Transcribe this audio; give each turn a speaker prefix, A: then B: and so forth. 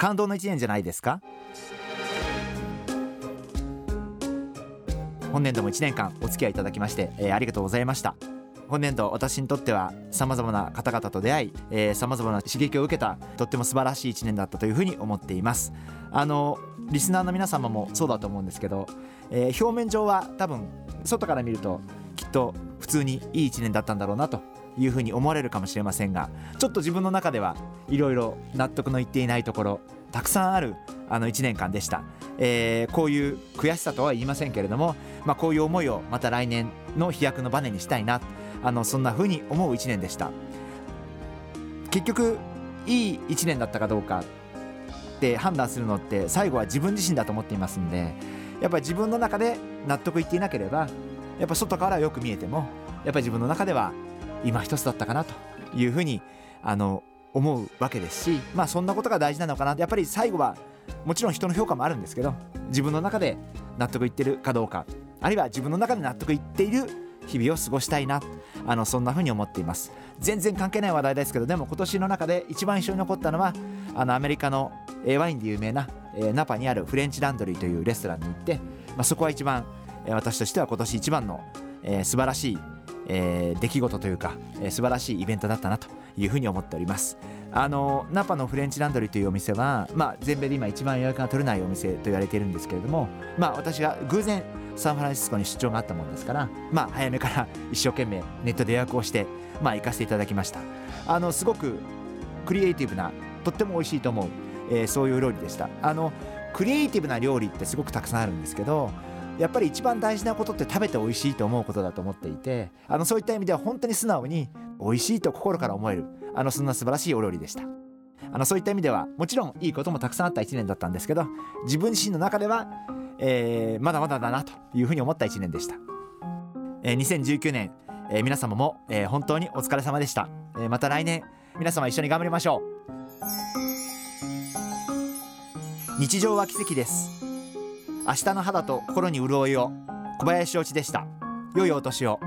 A: 感動の1年じゃないですか？本年度も1年間お付き合いいただきまして、えー、ありがとうございました。本年度私にとってはさまざまな方々と出会いさまざまな刺激を受けたとっても素晴らしい1年だったというふうに思っています。あのリスナーの皆様もそうだと思うんですけど、えー、表面上は多分外から見るときっと普通にいい1年だったんだろうなというふうに思われるかもしれませんがちょっと自分の中ではいろいろ納得のいっていないところたくさんあるあの1年間でした、えー、こういう悔しさとは言いませんけれども、まあ、こういう思いをまた来年の飛躍のバネにしたいなあのそんな風に思う1年でした。結局いい1年だったかどうかって判断するのって最後は自分自身だと思っていますんでやっぱり自分の中で納得いっていなければやっぱ外からよく見えてもやっぱり自分の中では今一つだったかなというふうにあの思うわけですしまあそんなことが大事なのかな。やっぱり最後はもちろん人の評価もあるんですけど自分の中で納得いってるかどうかあるいは自分の中で納得いっている日々を過ごしたいなあのそんな風に思っています。全然関係ない話題ですけどでも今年の中で一番印象に残ったのはあのアメリカのワインで有名なナパにあるフレンチランドリーというレストランに行って、まあ、そこは一番私としては今年一番の、えー、素晴らしい、えー、出来事というか、えー、素晴らしいイベントだったなというふうに思っております。あのナパのフレンチランドリーというお店は、まあ、全米で今一番予約が取れないお店と言われているんですけれども、まあ、私が偶然サンフランシスコに出張があったもんですから、まあ、早めから一生懸命ネットで予約をして、まあ、行かせていただきました。あのすごくクリエイティブなとっても美味しいと思う、えー、そういう料理でした。あのクリエイティブな料理ってすごくたくさんあるんですけどやっぱり一番大事なことって食べて美味しいと思うことだと思っていてあのそういった意味では本当に素直に美味しいと心から思えるあのそんな素晴らしいお料理でした。あのそういった意味ではもちろんいいこともたくさんあった1年だったんですけど自分自身の中では、えー、まだまだだなというふうに思った1年でした、えー、2019年、えー、皆様も、えー、本当にお疲れ様でした、えー、また来年皆様一緒に頑張りましょう。日常は奇跡です。明日の肌と心に潤いを。小林おちでした。良いお年を。